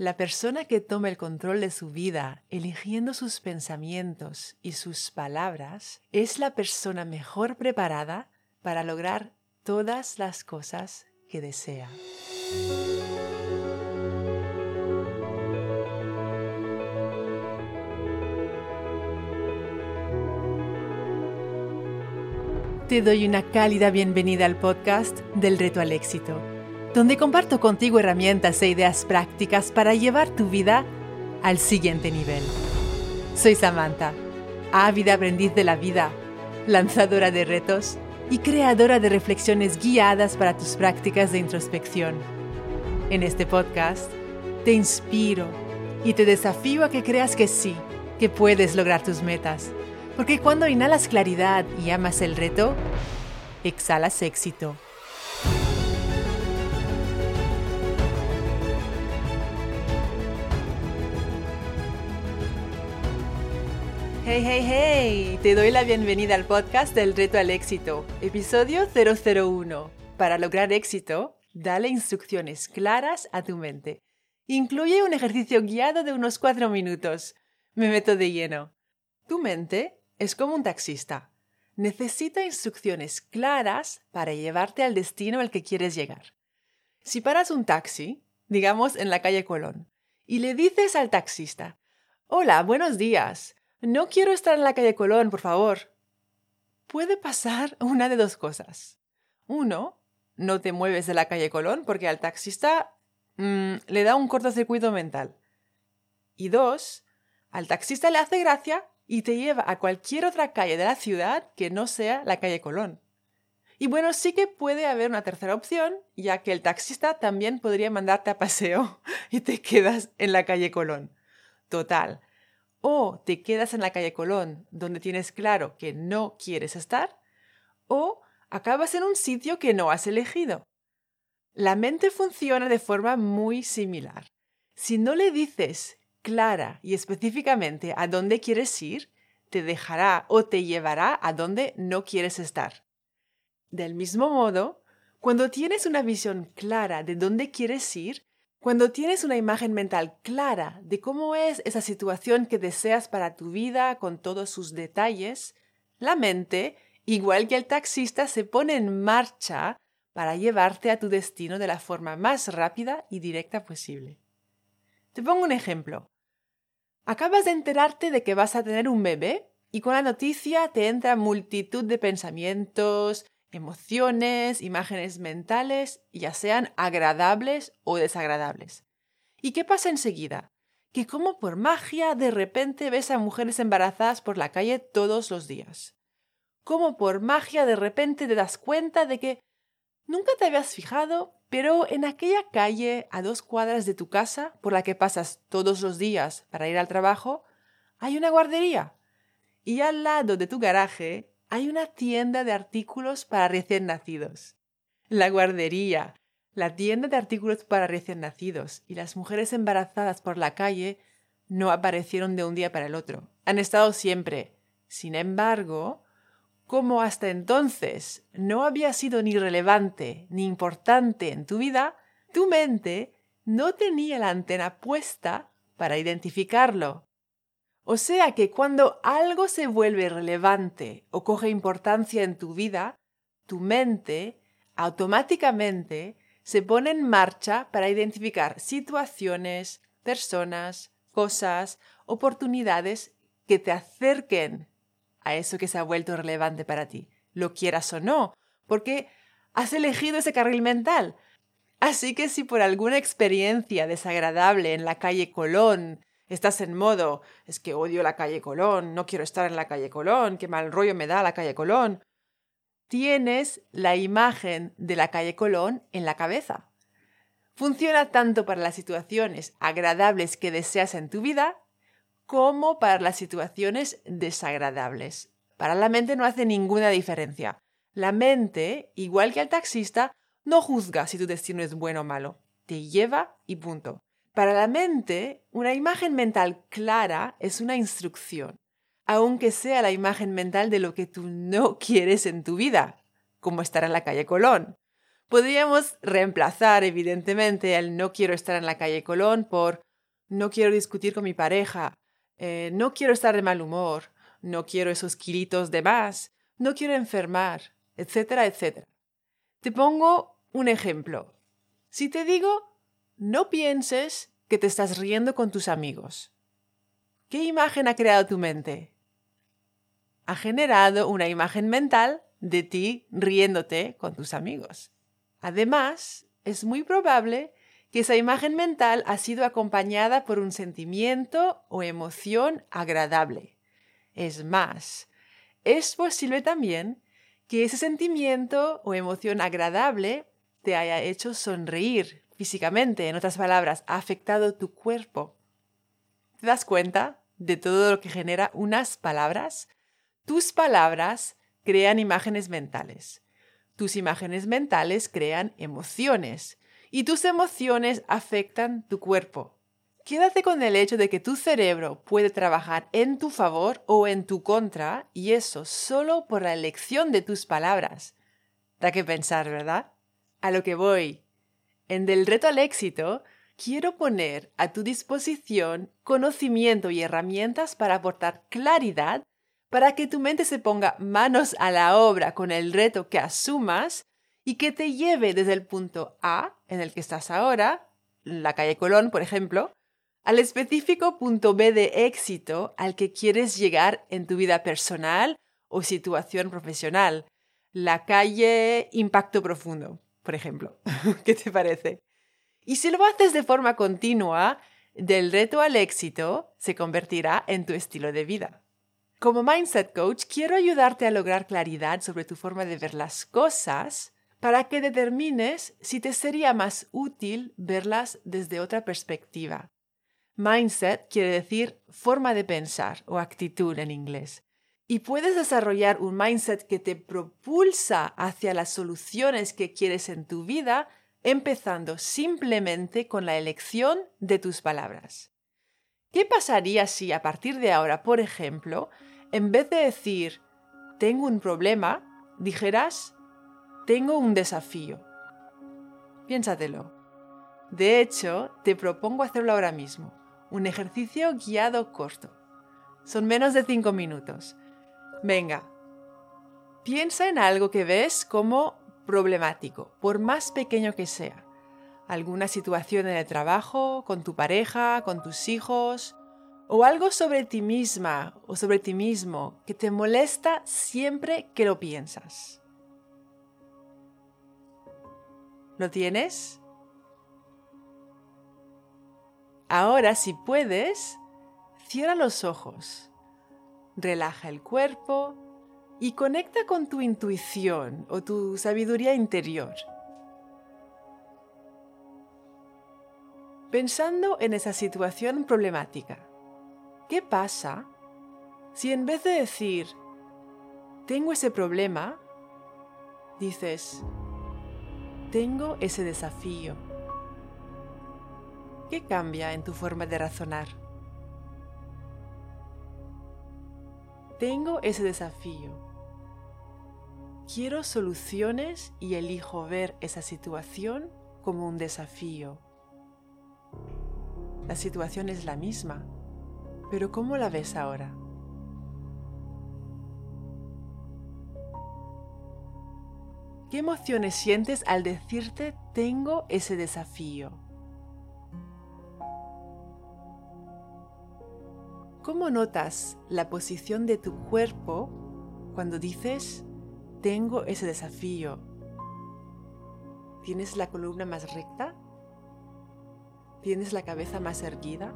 La persona que toma el control de su vida, eligiendo sus pensamientos y sus palabras, es la persona mejor preparada para lograr todas las cosas que desea. Te doy una cálida bienvenida al podcast del reto al éxito, donde comparto contigo herramientas e ideas prácticas para llevar tu vida al siguiente nivel. Soy Samantha, ávida aprendiz de la vida, lanzadora de retos y creadora de reflexiones guiadas para tus prácticas de introspección. En este podcast te inspiro y te desafío a que creas que sí, que puedes lograr tus metas porque cuando inhalas claridad y amas el reto, exhalas éxito. Hey, hey, hey, te doy la bienvenida al podcast del reto al éxito, episodio 001. Para lograr éxito, dale instrucciones claras a tu mente. Incluye un ejercicio guiado de unos cuatro minutos. Me meto de lleno. Tu mente es como un taxista. Necesita instrucciones claras para llevarte al destino al que quieres llegar. Si paras un taxi, digamos en la calle Colón, y le dices al taxista, Hola, buenos días. No quiero estar en la calle Colón, por favor. Puede pasar una de dos cosas. Uno, no te mueves de la calle Colón porque al taxista mm, le da un cortocircuito mental. Y dos, al taxista le hace gracia y te lleva a cualquier otra calle de la ciudad que no sea la calle Colón. Y bueno, sí que puede haber una tercera opción, ya que el taxista también podría mandarte a paseo y te quedas en la calle Colón. Total. O te quedas en la calle Colón, donde tienes claro que no quieres estar, o acabas en un sitio que no has elegido. La mente funciona de forma muy similar. Si no le dices clara y específicamente a dónde quieres ir, te dejará o te llevará a donde no quieres estar. Del mismo modo, cuando tienes una visión clara de dónde quieres ir, cuando tienes una imagen mental clara de cómo es esa situación que deseas para tu vida con todos sus detalles, la mente, igual que el taxista, se pone en marcha para llevarte a tu destino de la forma más rápida y directa posible. Te pongo un ejemplo. Acabas de enterarte de que vas a tener un bebé y con la noticia te entra multitud de pensamientos, emociones, imágenes mentales, ya sean agradables o desagradables. ¿Y qué pasa enseguida? Que como por magia de repente ves a mujeres embarazadas por la calle todos los días. Como por magia de repente te das cuenta de que nunca te habías fijado, pero en aquella calle a dos cuadras de tu casa, por la que pasas todos los días para ir al trabajo, hay una guardería. Y al lado de tu garaje hay una tienda de artículos para recién nacidos. La guardería, la tienda de artículos para recién nacidos y las mujeres embarazadas por la calle no aparecieron de un día para el otro. Han estado siempre. Sin embargo, como hasta entonces no había sido ni relevante ni importante en tu vida, tu mente no tenía la antena puesta para identificarlo. O sea que cuando algo se vuelve relevante o coge importancia en tu vida, tu mente automáticamente se pone en marcha para identificar situaciones, personas, cosas, oportunidades que te acerquen a eso que se ha vuelto relevante para ti, lo quieras o no, porque has elegido ese carril mental. Así que si por alguna experiencia desagradable en la calle Colón estás en modo es que odio la calle Colón, no quiero estar en la calle Colón, qué mal rollo me da la calle Colón, tienes la imagen de la calle Colón en la cabeza. Funciona tanto para las situaciones agradables que deseas en tu vida como para las situaciones desagradables. Para la mente no hace ninguna diferencia. La mente, igual que el taxista, no juzga si tu destino es bueno o malo. Te lleva y punto. Para la mente, una imagen mental clara es una instrucción, aunque sea la imagen mental de lo que tú no quieres en tu vida, como estar en la calle Colón. Podríamos reemplazar, evidentemente, el no quiero estar en la calle Colón por no quiero discutir con mi pareja, eh, no quiero estar de mal humor, no quiero esos kilitos de más, no quiero enfermar, etcétera, etcétera. Te pongo un ejemplo. Si te digo, no pienses que te estás riendo con tus amigos. ¿Qué imagen ha creado tu mente? Ha generado una imagen mental de ti riéndote con tus amigos. Además, es muy probable que esa imagen mental ha sido acompañada por un sentimiento o emoción agradable. Es más, es posible también que ese sentimiento o emoción agradable te haya hecho sonreír físicamente, en otras palabras, ha afectado tu cuerpo. ¿Te das cuenta de todo lo que genera unas palabras? Tus palabras crean imágenes mentales. Tus imágenes mentales crean emociones y tus emociones afectan tu cuerpo. Quédate con el hecho de que tu cerebro puede trabajar en tu favor o en tu contra y eso solo por la elección de tus palabras. Da que pensar, ¿verdad? A lo que voy. En Del reto al éxito, quiero poner a tu disposición conocimiento y herramientas para aportar claridad para que tu mente se ponga manos a la obra con el reto que asumas y que te lleve desde el punto A, en el que estás ahora, la calle Colón, por ejemplo, al específico punto B de éxito al que quieres llegar en tu vida personal o situación profesional, la calle Impacto Profundo, por ejemplo. ¿Qué te parece? Y si lo haces de forma continua, del reto al éxito se convertirá en tu estilo de vida. Como Mindset Coach, quiero ayudarte a lograr claridad sobre tu forma de ver las cosas para que determines si te sería más útil verlas desde otra perspectiva. Mindset quiere decir forma de pensar o actitud en inglés. Y puedes desarrollar un mindset que te propulsa hacia las soluciones que quieres en tu vida, empezando simplemente con la elección de tus palabras. ¿Qué pasaría si a partir de ahora, por ejemplo, en vez de decir tengo un problema, dijeras tengo un desafío? Piénsatelo. De hecho, te propongo hacerlo ahora mismo. Un ejercicio guiado corto. Son menos de cinco minutos. Venga, piensa en algo que ves como problemático, por más pequeño que sea. Alguna situación en el trabajo, con tu pareja, con tus hijos, o algo sobre ti misma o sobre ti mismo que te molesta siempre que lo piensas. ¿Lo tienes? Ahora, si puedes, cierra los ojos, relaja el cuerpo y conecta con tu intuición o tu sabiduría interior. Pensando en esa situación problemática ¿Qué pasa si en vez de decir, tengo ese problema, dices, tengo ese desafío? ¿Qué cambia en tu forma de razonar? Tengo ese desafío. Quiero soluciones y elijo ver esa situación como un desafío. La situación es la misma pero ¿cómo la ves ahora? ¿Qué emociones sientes al decirte tengo ese desafío? ¿Cómo notas la posición de tu cuerpo cuando dices tengo ese desafío? ¿Tienes la columna más recta? ¿Tienes la cabeza más erguida?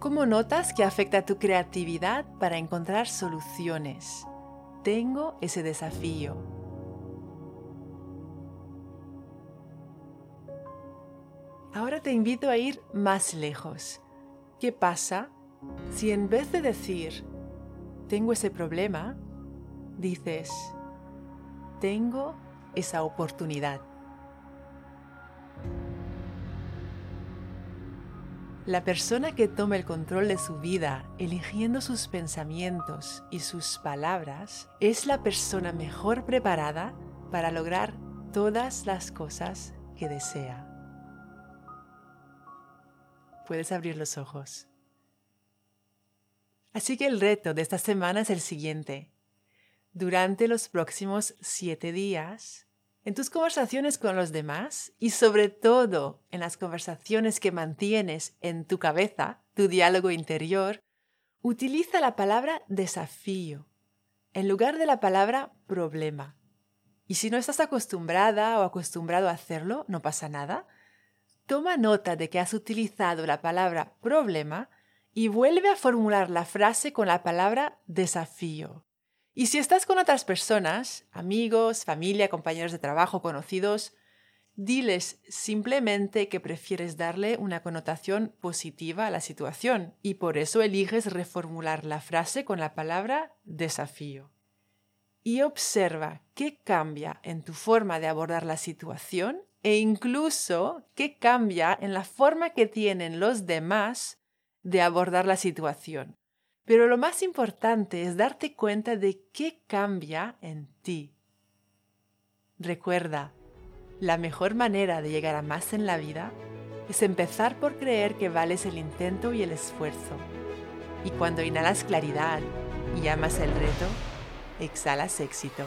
¿Cómo notas que afecta tu creatividad para encontrar soluciones? Tengo ese desafío. Ahora te invito a ir más lejos. ¿Qué pasa si en vez de decir, tengo ese problema, dices, tengo esa oportunidad? La persona que toma el control de su vida, eligiendo sus pensamientos y sus palabras, es la persona mejor preparada para lograr todas las cosas que desea. Puedes abrir los ojos. Así que el reto de esta semana es el siguiente. Durante los próximos siete días, en tus conversaciones con los demás y sobre todo en las conversaciones que mantienes en tu cabeza, tu diálogo interior, utiliza la palabra desafío en lugar de la palabra problema. Y si no estás acostumbrada o acostumbrado a hacerlo, no pasa nada. Toma nota de que has utilizado la palabra problema y vuelve a formular la frase con la palabra desafío. Y si estás con otras personas, amigos, familia, compañeros de trabajo, conocidos, diles simplemente que prefieres darle una connotación positiva a la situación y por eso eliges reformular la frase con la palabra desafío. Y observa qué cambia en tu forma de abordar la situación e incluso qué cambia en la forma que tienen los demás de abordar la situación. Pero lo más importante es darte cuenta de qué cambia en ti. Recuerda, la mejor manera de llegar a más en la vida es empezar por creer que vales el intento y el esfuerzo. Y cuando inhalas claridad y amas el reto, exhalas éxito.